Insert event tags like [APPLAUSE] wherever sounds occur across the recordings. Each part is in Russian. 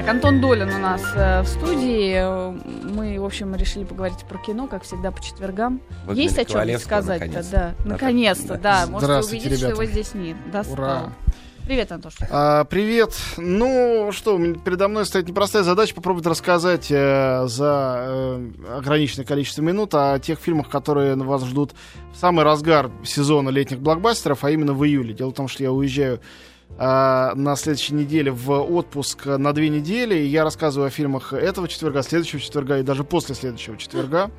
Так, Антон Долин у нас э, в студии. Мы, в общем, решили поговорить про кино, как всегда, по четвергам. Выгнали Есть о чем сказать-то, наконец-то. да. Наконец-то, да. Можете Здравствуйте, увидеть, что ребята. его здесь нет. Достал. Ура. Привет, Антош. А, привет. Ну что, передо мной стоит непростая задача попробовать рассказать э, за э, ограниченное количество минут о тех фильмах, которые вас ждут в самый разгар сезона летних блокбастеров, а именно в июле. Дело в том, что я уезжаю на следующей неделе в отпуск на две недели, и я рассказываю о фильмах этого четверга, следующего четверга и даже после следующего четверга.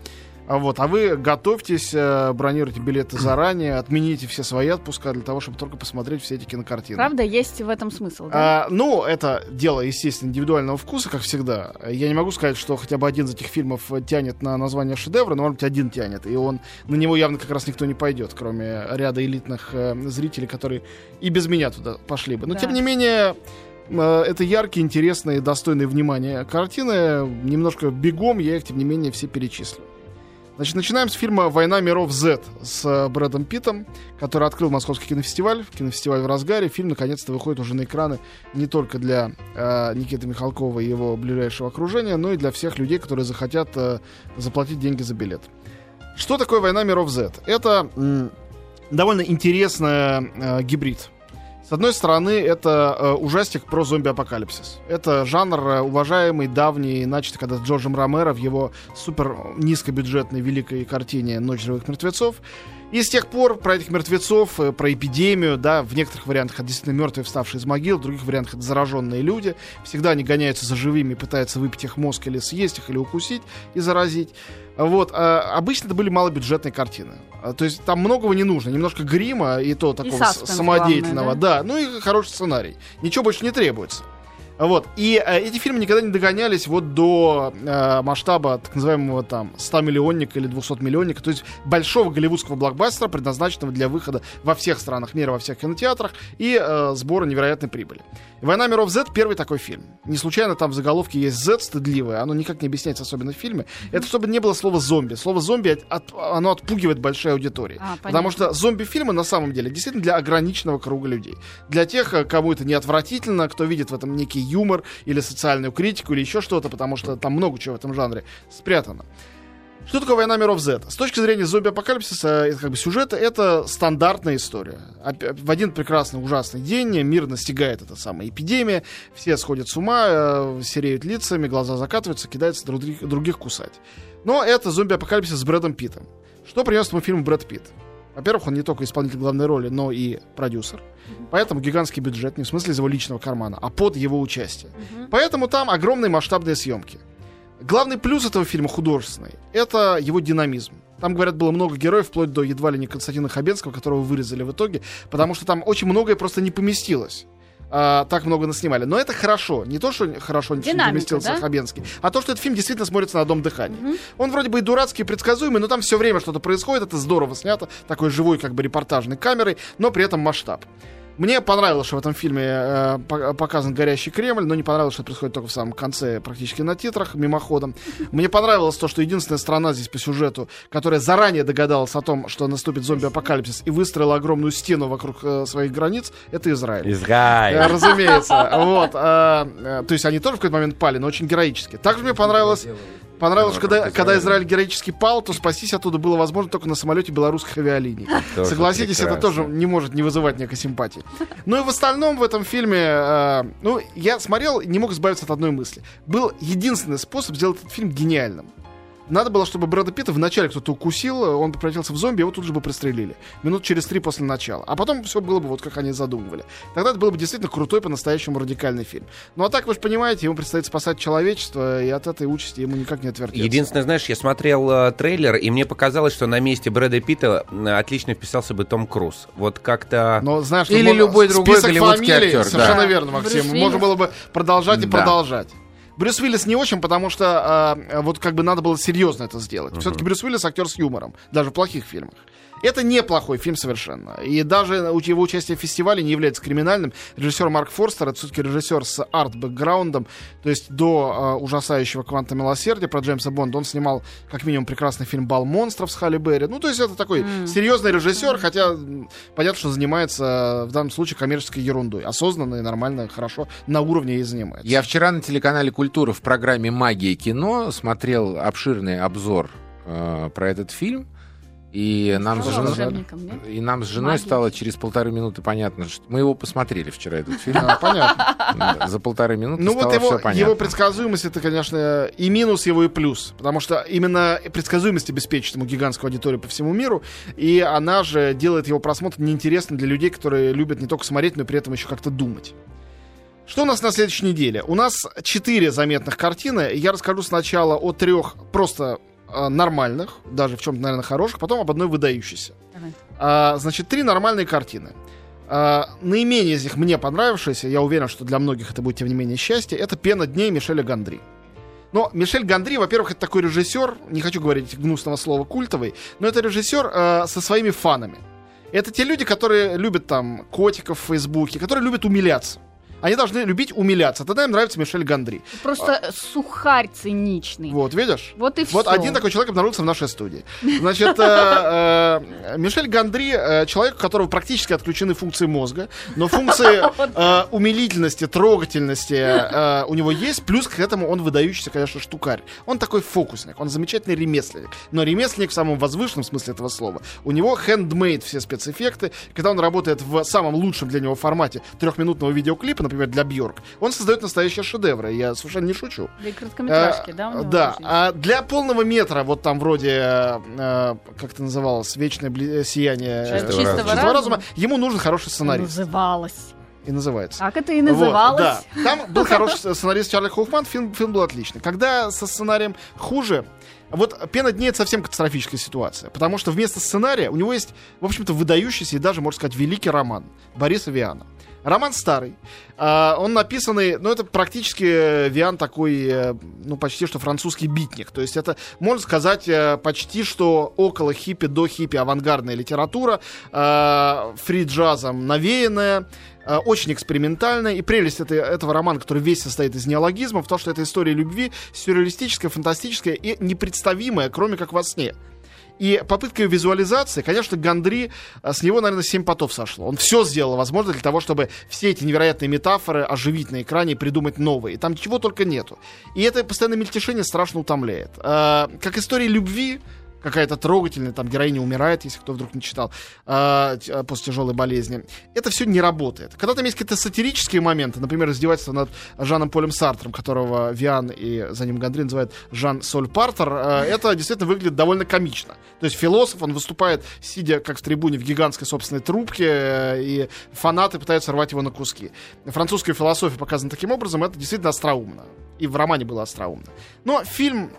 А вот, а вы готовьтесь, э, бронируйте билеты заранее, отмените все свои отпуска для того, чтобы только посмотреть все эти кинокартины. Правда, есть в этом смысл, да? А, ну, это дело, естественно, индивидуального вкуса, как всегда. Я не могу сказать, что хотя бы один из этих фильмов тянет на название шедевра, но, может быть, один тянет. И он на него явно как раз никто не пойдет, кроме ряда элитных э, зрителей, которые и без меня туда пошли бы. Но, Да. тем не менее, э, это яркие, интересные, достойные внимания картины. Немножко бегом я их, тем не менее, все перечислю. Значит, начинаем с фильма «Война миров Z» с э, Брэдом Питтом, который открыл Московский кинофестиваль. Кинофестиваль в разгаре. Фильм наконец-то выходит уже на экраны не только для э, Никиты Михалкова и его ближайшего окружения, но и для всех людей, которые захотят э, заплатить деньги за билет. Что такое «Война миров Z»? Это довольно интересный э, гибрид. С одной стороны, это э, ужастик про зомби-апокалипсис. Это жанр э, уважаемый, давний, начатый когда с Джорджем Ромеро в его супер низкобюджетной великой картине «Ночь живых мертвецов». И с тех пор про этих мертвецов, э, про эпидемию, да, в некоторых вариантах это действительно мертвые, вставшие из могил, в других вариантах это зараженные люди. Всегда они гоняются за живыми, пытаются выпить их мозг или съесть их, или укусить и заразить. Вот, а обычно это были малобюджетные картины. А, То есть там многого не нужно. Немножко грима и то такого саспенс самодеятельного. главное, да? ну и хороший сценарий. Ничего больше не требуется. Вот. И э, эти фильмы никогда не догонялись вот до э, масштаба так называемого там 100 миллионника или 200 миллионника, то есть большого голливудского блокбастера, предназначенного для выхода во всех странах мира, во всех кинотеатрах и э, сбора невероятной прибыли. «Война миров Z» — первый такой фильм. Не случайно там в заголовке есть Z стыдливое, оно никак не объясняется, особенно в фильме. Это чтобы не было слова «зомби». Слово «зомби» от- от- оно отпугивает большой аудитории. А, Потому что зомби-фильмы на самом деле действительно для ограниченного круга людей. Для тех, э, кому это не отвратительно, кто видит в этом некий юмор или социальную критику или еще что-то, потому что там много чего в этом жанре спрятано. Что такое «Война миров Z»? С точки зрения зомби-апокалипсиса, как бы сюжета, это стандартная история. Опя- В один прекрасный ужасный день мир настигает эта самая эпидемия, все сходят с ума, э, сереют лицами, глаза закатываются, кидаются друг друг- других кусать. Но это зомби-апокалипсис с Брэдом Питтом. Что принес этому фильму Брэд Питт? Во-первых, он не только исполнитель главной роли, но и продюсер. Поэтому гигантский бюджет, не в смысле из его личного кармана, а под его участие. Поэтому там огромные масштабные съемки. Главный плюс этого фильма художественный — это его динамизм. Там, говорят, было много героев, вплоть до едва ли не Константина Хабенского, которого вырезали в итоге, потому что там очень многое просто не поместилось. А, так много наснимали. Но это хорошо. Не то, что хорошо что не Динамика, поместился да? Хабенский, а то, что этот фильм действительно смотрится на одном дыхании. Он вроде бы и дурацкий, и предсказуемый, но там все время что-то происходит. Это здорово снято, такой живой, как бы репортажной камерой, но при этом масштаб. Мне понравилось, что в этом фильме э, по- показан горящий Кремль, но не понравилось, что это происходит только в самом конце, практически на титрах, мимоходом. Мне понравилось то, что единственная страна здесь по сюжету, которая заранее догадалась о том, что наступит зомби-апокалипсис и выстроила огромную стену вокруг э, своих границ, это Израиль. Э, Израиль. Разумеется. Вот. а, э, То есть они тоже в какой-то момент пали, но очень героически. Также мне понравилось, понравилось, когда, когда Израиль героически пал, то спастись оттуда было возможно только на самолете белорусских авиалиний. [LAUGHS] Тоже Согласитесь, это прекрасно. тоже не может не вызывать некой симпатии. Ну и в остальном в этом фильме, э, ну, я смотрел, не мог избавиться от одной мысли. Был единственный способ сделать этот фильм гениальным. Надо было, чтобы Брэда Питта вначале кто-то укусил, он превратился в зомби, его тут же бы пристрелили. Минут через три после начала. А потом все было бы вот как они задумывали. Тогда это был бы действительно крутой, по-настоящему радикальный фильм. Ну а так, вы же понимаете, ему предстоит спасать человечество, и от этой участи ему никак не отвертеться. Единственное, знаешь, я смотрел э, трейлер, и мне показалось, что на месте Брэда Питта отлично вписался бы Том Круз. Вот как-то... Но знаешь, Или любой другой список голливудский фамилий, актер. Совершенно Да. верно, Брюс Максим. Уиллис. Можно было бы продолжать и Да. продолжать. Брюс Уиллис не очень, потому что а, вот как бы надо было серьезно это сделать. Все-таки Брюс Уиллис актер с юмором, даже в плохих фильмах. Это неплохой фильм совершенно. И даже его участие в фестивале не является криминальным. Режиссер Марк Форстер, это все-таки режиссер с арт-бэкграундом, то есть до э, ужасающего «Кванта милосердия» про Джеймса Бонда он снимал как минимум прекрасный фильм «Бал монстров» с Халли Берри. Ну, то есть это такой mm. серьезный режиссер, хотя понятно, что занимается в данном случае коммерческой ерундой. Осознанно и нормально, хорошо, на уровне и занимается. Я вчера на телеканале «Культура» в программе «Магия кино» смотрел обширный обзор э, про этот фильм. И нам, с женой, и нам с женой Магия. стало через полторы минуты понятно, что мы его посмотрели вчера этот фильм. А, понятно. [LAUGHS] За полторы минуты Ну вот его, его предсказуемость это, конечно, и минус его, и плюс. Потому что именно предсказуемость обеспечит ему гигантскую аудиторию по всему миру. И она же делает его просмотр неинтересным для людей, которые любят не только смотреть, но и при этом еще как-то думать. Что у нас на следующей неделе? У нас четыре заметных картины. Я расскажу сначала о трех просто нормальных, даже в чем-то, наверное, хороших, потом об одной выдающейся. А, значит, три нормальные картины. А, наименее из них мне понравившиеся, я уверен, что для многих это будет, тем не менее, счастье, это «Пена дней» Мишеля Гандри. Но Мишель Гандри, во-первых, это такой режиссер, не хочу говорить гнусного слова культовый, но это режиссер э, со своими фанами. Это те люди, которые любят там котиков в Фейсбуке, которые любят умиляться. Они должны любить умиляться. Тогда им нравится Мишель Гандри. Просто а... сухарь циничный. Вот, видишь? Вот и все. Вот один такой человек обнаружился в нашей студии. Значит, э, э, Мишель Гандри э, человек, у которого практически отключены функции мозга, но функции [LAUGHS] умилительности, трогательности у него есть, плюс к этому он выдающийся, конечно, штукарь. Он такой фокусник, он замечательный ремесленник. Но ремесленник в самом возвышенном смысле этого слова. У него handmade все спецэффекты. Когда он работает в самом лучшем для него формате трехминутного видеоклипа, например, для Бьорк, он создает настоящие шедевры. Я совершенно не шучу. Да и короткометражки, а, да? да. А для полного метра, вот там вроде, а, как это называлось, вечное бли- сияние чистого, чистого разума. разума, ему нужен хороший сценарий. Называлось и называется. Как это и называлось. Вот, да. Там был хороший сценарист Чарли Хоффман, фильм, фильм был отличный. Когда со сценарием хуже, вот «Пена дней» — это совсем катастрофическая ситуация, потому что вместо сценария у него есть, в общем-то, выдающийся и даже, можно сказать, великий роман Бориса Виана. Роман старый. Uh, он написанный, ну, это практически Виан такой, э, ну, почти что французский битник. То есть это, можно сказать, э, почти что около хиппи, до хиппи авангардная литература, фри-джазом навеянная, очень экспериментальная. И прелесть этой, этого романа, который весь состоит из неологизмов, то, что это история любви, сюрреалистическая, фантастическая и непредставимая, кроме как во сне. И попытка визуализации, конечно, Гандри, э, с него, наверное, 7 потов сошло. Он все сделал возможно для того, чтобы все эти невероятные метафоры оживить на экране и придумать новые. Там чего только нету. И это постоянное мельтешение страшно утомляет. А, как история любви, какая-то трогательная, там героиня умирает, если кто вдруг не читал, э, после тяжелой болезни. Это все не работает. Когда там есть какие-то сатирические моменты, например, издевательство над Жаном Полем Сартром, которого Виан и за ним Гандри называют Жан Соль Партер, э, это действительно выглядит довольно комично. То есть философ, он выступает, сидя как в трибуне в гигантской собственной трубке, э, и фанаты пытаются рвать его на куски. Французская философия показана таким образом, это действительно остроумно. И в романе было остроумно. Но фильм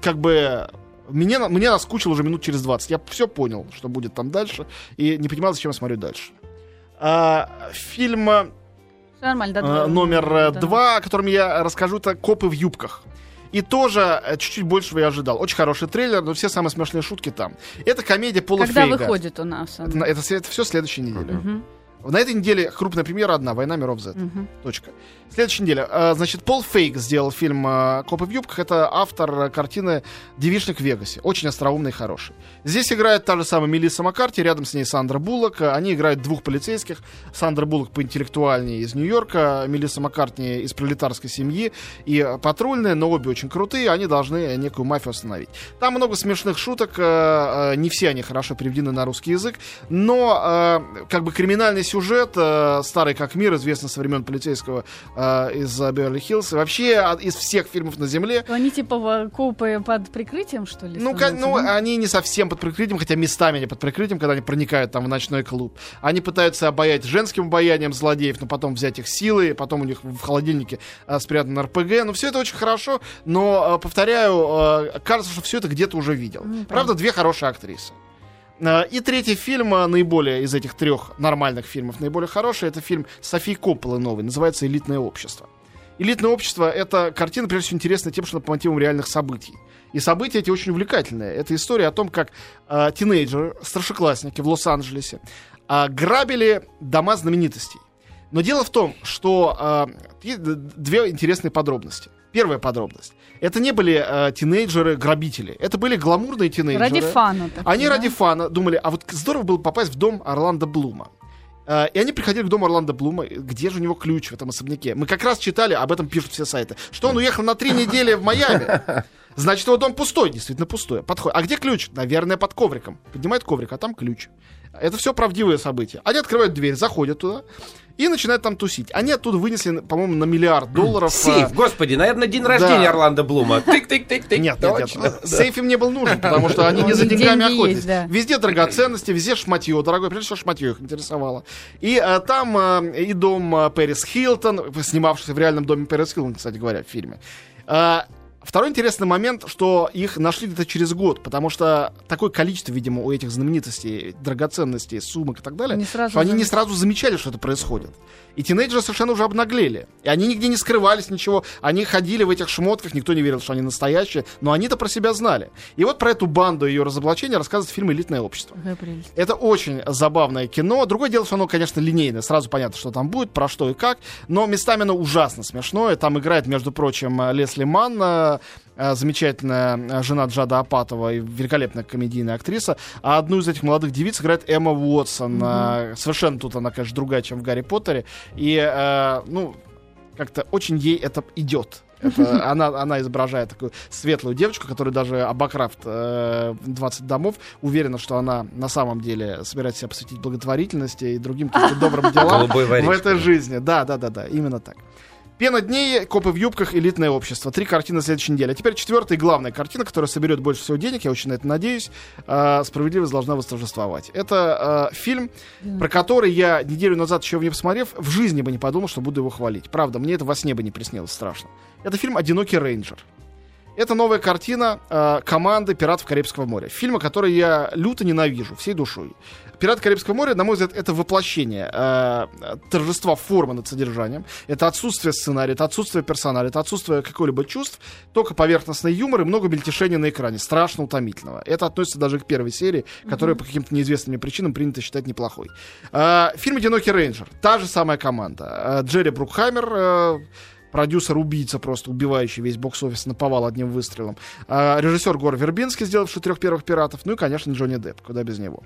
как бы мне, мне наскучил уже минут через 20. Я все понял, что будет там дальше, и не понимал, зачем я смотрю дальше. А, фильм Нормально, да, а, номер да. два, о котором я расскажу, это «Копы в юбках». И тоже э, чуть-чуть больше я ожидал. Очень хороший трейлер, но все самые смешные шутки там. Это комедия Пола Когда Фейга. выходит у нас? Это, это, это все следующей неделе. Uh-huh. На этой неделе крупная премьера одна, «Война миров Z». Угу. Точка. Следующая неделя. А, значит, Пол Фейк сделал фильм а, «Копы в юбках». Это автор картины «Девишник в Вегасе». Очень остроумный и хороший. Здесь играет та же самая Мелисса Маккарти, рядом с ней Сандра Буллок. Они играют двух полицейских. Сандра Буллок поинтеллектуальнее из Нью-Йорка, Мелисса Маккартни из пролетарской семьи и патрульные, но обе очень крутые. Они должны некую мафию остановить. Там много смешных шуток. А, не все они хорошо переведены на русский язык. Но как бы криминальный сюжет, э, старый как мир, известный со времен полицейского э, из Беверли-Хиллз. Вообще из всех фильмов на Земле. Они типа копы под прикрытием, что ли? Ну, ну они не совсем под прикрытием, хотя местами они под прикрытием, когда они проникают там в ночной клуб. Они пытаются обаять женским обаянием злодеев, но потом взять их силой, потом у них в холодильнике э, спрятан РПГ. Ну, все это очень хорошо, но, э, повторяю, э, кажется, что все это где-то уже видел. Mm, Правда, две хорошие актрисы. Э, и третий фильм, э, наиболее из этих трех нормальных фильмов, наиболее хороший, это фильм Софии Копполы новый, называется «Элитное общество». Элитное общество — это картина, прежде всего, интересная тем, что она по мотивам реальных событий. И события эти очень увлекательные. Это история о том, как э, тинейджеры, старшеклассники в Лос-Анджелесе э, грабили дома знаменитостей. Но дело в том, что э, две интересные подробности. Первая подробность. Это не были э, тинейджеры-грабители. Это были гламурные тинейджеры. Ради фана. Так, Они да? ради фана думали, а вот здорово было попасть в дом Орландо Блума. Э, и они приходили к дому Орландо Блума. Где же у него ключ в этом особняке? Мы как раз читали, об этом пишут все сайты, что он уехал на три недели в Майами. Значит, его дом пустой, действительно пустой. Подходит. А где ключ? Наверное, под ковриком. Поднимает коврик, а там ключ. Это все правдивые события. Они открывают дверь, заходят туда и начинают там тусить. Они оттуда вынесли, по-моему, на миллиард долларов. Сейф, а... господи, наверное, день рождения да. Орландо Блума. [LAUGHS] Тык-тык-тык-тык. Нет, нет, нет. Сейф им не был нужен, [LAUGHS] потому что они не за деньгами охотились. Везде драгоценности, везде шматье дорогое. Прежде всего, шматье их интересовало. И а, там а, и дом Пэрис Хилтон, снимавшийся в реальном доме Пэрис Хилтон, кстати говоря, в фильме. Второй интересный момент, что их нашли где-то через год, потому что такое количество, видимо, у этих знаменитостей, драгоценностей, сумок и так далее, не сразу что они не сразу замечали, что это происходит. И тинейджеры совершенно уже обнаглели. И они нигде не скрывались, ничего. Они ходили в этих шмотках, никто не верил, что они настоящие, но они-то про себя знали. И вот про эту банду и ее разоблачение рассказывает фильм «Элитное общество». Это очень забавное кино. Другое дело, что оно, конечно, линейное. Сразу понятно, что там будет, про что и как. Но местами оно ужасно смешное. Там играет, между прочим, Лесли Манн, Э, замечательная э, жена Джада Апатова и великолепная комедийная актриса. А одну из этих молодых девиц играет Эмма Уотсон. Mm-hmm. Совершенно тут она, конечно, другая, чем в Гарри Поттере. И, ну, как-то очень ей это идет. Это, [LAUGHS] она, она изображает такую светлую девочку, которая даже обокрав э, 20 домов, уверена, что она на самом деле собирается себя посвятить благотворительности и другим добрым [LAUGHS] делам в этой жизни. Да, да, да, да, именно так. Пена дней, копы в юбках, элитное общество. Три картины следующей недели. А теперь четвертая и главная картина, которая соберет больше всего денег, я очень на это надеюсь. Э, Справедливость должна восторжествовать. Это э, фильм, про который я неделю назад еще не посмотрев, в жизни бы не подумал, что буду его хвалить. Правда, мне это во сне бы не приснилось страшно. Это фильм «Одинокий рейнджер». Это новая картина э, команды «Пиратов Карибского моря». Фильма, который я люто ненавижу всей душой. «Пираты Карибского моря», на мой взгляд, это воплощение э, торжества формы над содержанием. Это отсутствие сценария, это отсутствие персонала, это отсутствие какого-либо чувств, только поверхностный юмор и много мельтешения на экране. Страшно утомительного. Это относится даже к первой серии, которую mm-hmm. по каким-то неизвестным мне причинам принято считать неплохой. Э, фильм «Одинокий рейнджер». Та же самая команда. Э, Джерри Брукхаймер... Э, продюсер-убийца, просто убивающий весь бокс-офис наповал одним выстрелом. А, режиссер Гор Вербинский, сделавший трех первых пиратов. Ну и, конечно, Джонни Депп, куда без него.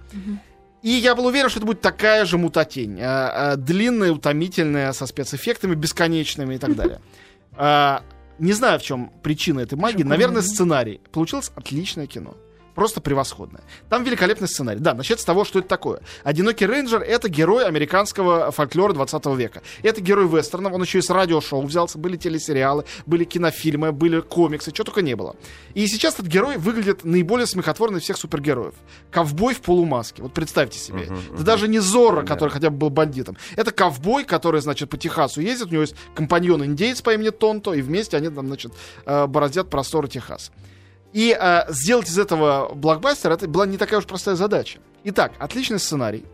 И я был уверен, что это будет такая же мутатень. А, а, длинная, утомительная, со спецэффектами бесконечными и так далее. [LAUGHS] А, не знаю, в чем причина этой магии. Наверное, сценарий. Получилось отличное кино просто превосходная. Там великолепный сценарий. Да, начать с того, что это такое. Одинокий рейнджер — это герой американского фольклора 20 века. Это герой вестернов, он еще из радиошоу взялся, были телесериалы, были кинофильмы, были комиксы, чего только не было. И сейчас этот герой выглядит наиболее смехотворно из всех супергероев. Ковбой в полумаске. Вот представьте себе. Uh-huh, uh-huh. Это даже не Зорро, uh-huh. который хотя бы был бандитом. Это ковбой, который, значит, по Техасу ездит, у него есть компаньон-индейец по имени Тонто, и вместе они там, значит, э, бороздят просторы Техаса. И э, сделать из этого блокбастер это была не такая уж простая задача. Итак, отличный сценарий.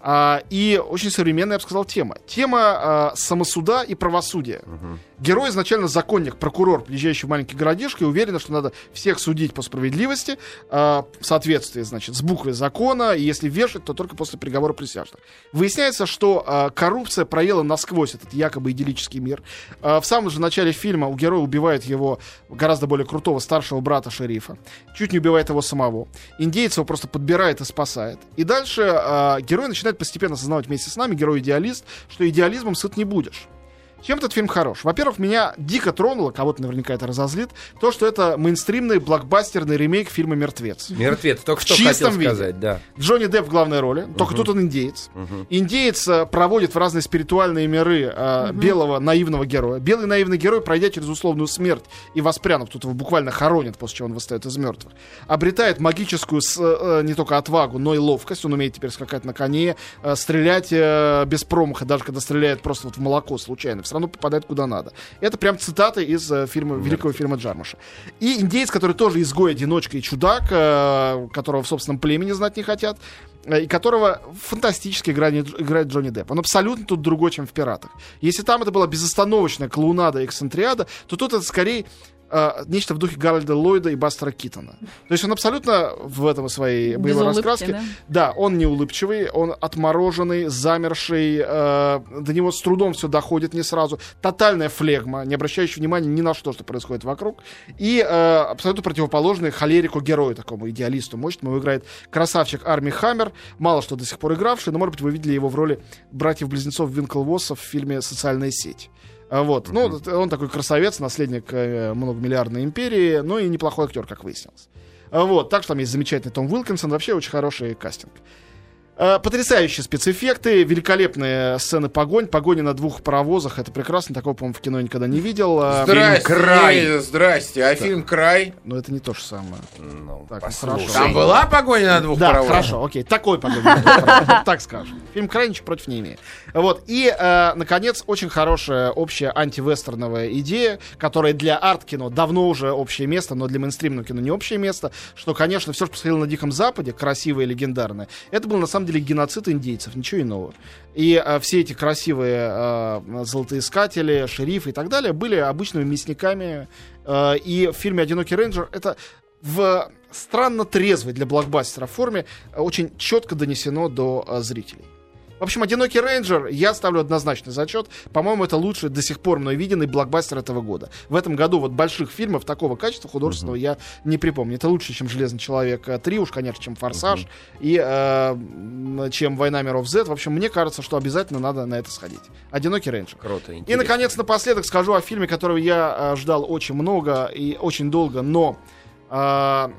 А, и очень современная, я бы сказал, тема. Тема а, самосуда и правосудия. Угу. Герой изначально законник, прокурор, приезжающий в маленький городишко, и уверен, что надо всех судить по справедливости, а, в соответствии, значит, с буквой закона, и если вешать, то только после приговора присяжных. Выясняется, что а, коррупция проела насквозь этот якобы идиллический мир. А, в самом же начале фильма у героя убивает его гораздо более крутого старшего брата шерифа. Чуть не убивает его самого. Индейец его просто подбирает и спасает. И дальше а, герой начинает постепенно осознавать вместе с нами, герой-идеалист, что идеализмом сыт не будешь. Чем этот фильм хорош? Во-первых, меня дико тронуло, кого-то наверняка это разозлит, то, что это мейнстримный блокбастерный ремейк фильма «Мертвец». «Мертвец», только что хотел виде. сказать, да. Джонни Депп в главной роли, только тут он индеец. Угу. Индеец а, проводит в разные спиритуальные миры а, угу. белого наивного героя. Белый наивный герой, пройдя через условную смерть и воспрянув, тут его буквально хоронит, после чего он восстает из мертвых, обретает магическую с, а, не только отвагу, но и ловкость. Он умеет теперь скакать на коне, а, стрелять а, без промаха, даже когда стреляет просто вот в молоко случайно, в все равно попадает куда надо. Это прям цитаты из э, фильма, великого фильма Джармуша. И индейец, который тоже изгой, одиночка и чудак, э, которого в собственном племени знать не хотят, э, и которого фантастически играет, играет Джонни Депп. Он абсолютно тут другой, чем в «Пиратах». Если там это была безостановочная клоунада и эксцентриада, то тут это скорее э, нечто в духе Гарольда Ллойда и Бастера Китона. То есть он абсолютно в этом своей боевой улыбки, раскраске. Да? да, он не улыбчивый, он отмороженный, замерший, э, до него с трудом все доходит не сразу. Тотальная флегма, не обращающая внимания ни на что, что происходит вокруг. И э, абсолютно противоположный холерику герою, такому идеалисту мощному, играет красавчик Арми Хаммер, мало что до сих пор игравший, но, может быть, вы видели его в роли братьев-близнецов Винклвоссов в фильме «Социальная сеть». А вот. Ну, он такой красавец, наследник э, многомиллиардной империи, но и неплохой актер, как выяснилось. А вот. Так что там есть замечательный Том Уилкинсон, вообще очень хороший кастинг. Э, потрясающие спецэффекты, великолепные сцены погонь, погони на двух паровозах, это прекрасно, такого, по-моему, в кино никогда не видел. Э, здрасте, фильм «Край». Здрасте, а да. фильм «Край»? Ну, это не то же самое. Ну, так, ну, хорошо. Там была погоня на двух да, паровозах? хорошо, окей, такой погоня так скажем. Фильм «Край» ничего против не имеет. Вот, и, э, наконец, очень хорошая общая антивестерновая идея, которая для арт-кино давно уже общее место, но для мейнстримного кино не общее место, что, конечно, все, что происходило на Диком Западе, красивое и легендарное, это было, на самом деле, деле геноцид индейцев, ничего иного. И а, все эти красивые а, золотоискатели, шерифы и так далее были обычными мясниками. А, и в фильме «Одинокий рейнджер» это в странно трезвой для блокбастера форме очень четко донесено до а, зрителей. В общем, «Одинокий рейнджер» я ставлю однозначный зачет. По-моему, это лучший до сих пор мной виденный блокбастер этого года. В этом году вот больших фильмов такого качества художественного uh-huh. я не припомню. Это лучше, чем «Железный человек 3», уж, конечно, чем «Форсаж» uh-huh. и э, чем «Война миров Z». В общем, мне кажется, что обязательно надо на это сходить. «Одинокий рейнджер». Круто, интересно. И, наконец, напоследок скажу о фильме, которого я э, ждал очень много и очень долго, но... Э,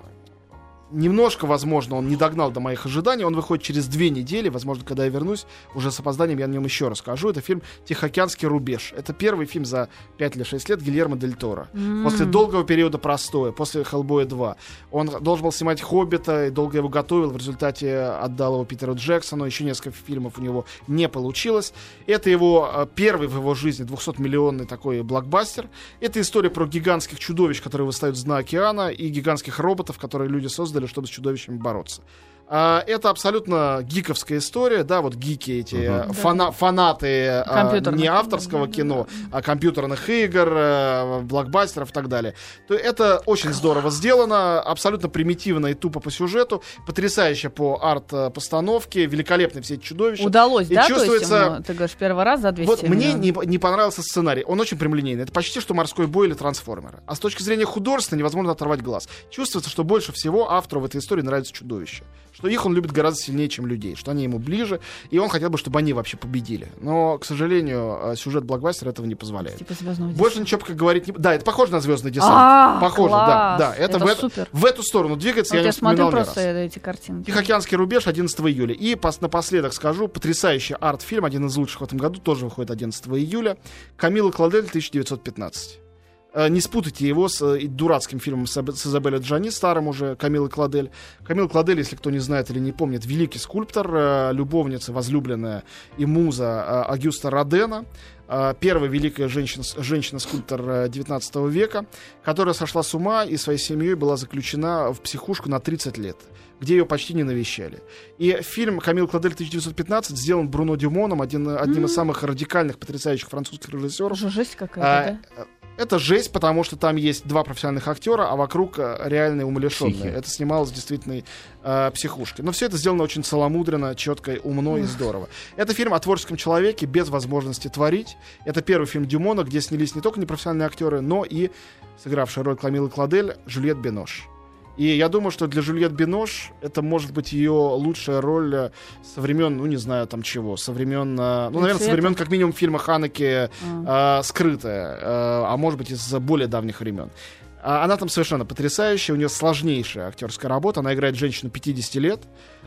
немножко, возможно, он не догнал до моих ожиданий. Он выходит через две недели. Возможно, когда я вернусь, уже с опозданием я о нем еще расскажу. Это фильм «Тихоокеанский рубеж». Это первый фильм за 5 или 6 лет Гильермо Дель Торо. Mm. После долгого периода простоя, после «Хеллбоя 2». Он должен был снимать «Хоббита» и долго его готовил. В результате отдал его Питеру Джексону. Еще несколько фильмов у него не получилось. Это его э, первый в его жизни 200-миллионный такой блокбастер. Это история про гигантских чудовищ, которые выстают с дна океана, и гигантских роботов, которые люди создали создали, чтобы с чудовищами бороться. А, это абсолютно гиковская история, да, вот гики эти угу. фана фанаты а, не авторского да, кино, да. а компьютерных игр, а, блокбастеров и так далее. То это очень здорово сделано, абсолютно примитивно и тупо по сюжету, потрясающе по арт-постановке, великолепны все эти чудовища. Удалось, и да? Чувствуется... То есть ему, ты говоришь, первый раз за 200 Вот мне не, не понравился сценарий, он очень прямолинейный. Это почти что морской бой или трансформеры. А с точки зрения художественной невозможно оторвать глаз. Чувствуется, что больше всего автору в этой истории нравится чудовище что их он любит гораздо сильнее, чем людей, что они ему ближе, и он хотел бы, чтобы они вообще победили. Но, к сожалению, э, сюжет блокбастера этого не позволяет. Типа Больше ничего пока говорить не... Да, это похоже на звездный десант. А, похоже, да. да. Это, это в, супер. в эту сторону двигается, вот я, я смотрю просто эти картинки. Тихоокеанский рубеж 11 июля. И пос, напоследок скажу, потрясающий арт-фильм, один из лучших в этом году, тоже выходит 11 июля. Камила Кладель, 1915. Э, не спутайте его с э, дурацким фильмом с, Изабеллой Джани, старым уже, Камилы Кладель. Камила Кладель, если кто не знает или не помнит, великий скульптор, э, любовница, возлюбленная и муза Агюста Родена, первая великая женщина, женщина-скульптор 19 века, которая сошла с ума и своей семьей была заключена в психушку на 30 лет где ее почти не навещали. И фильм «Камил Кладель 1915» сделан Бруно Дюмоном, один, одним mm-hmm. из самых радикальных, потрясающих французских режиссеров. Жесть какая-то, а, да? Это жесть, потому что там есть два профессиональных актера, а вокруг э, реальные умалишенные. Это снималось в действительной э, психушке. Но все это сделано очень целомудренно, четко, умно и здорово. Это фильм о творческом человеке без возможности творить. Это первый фильм Дюмона, где снялись не только непрофессиональные актеры, но и сыгравшая роль Кламилы Кладель Жюльет Бенош. И я думаю, что для Жюльет Бинош это может быть ее лучшая роль э, со времен, ну не знаю там чего, со времен, э, ну, наверное, со времен как минимум фильма Ханеки а. э, «Скрытая», э, а может быть из более давних времен. А она там совершенно потрясающая, у нее сложнейшая актерская работа, она играет женщину 50 лет,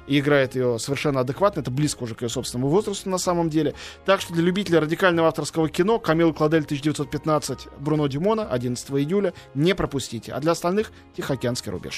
и играет ее совершенно адекватно. Это близко уже к ее собственному возрасту на самом деле. Так что для любителя радикального авторского кино Камил Кладель 1915 Бруно Димона 11 июля не пропустите. А для остальных Тихоокеанский рубеж.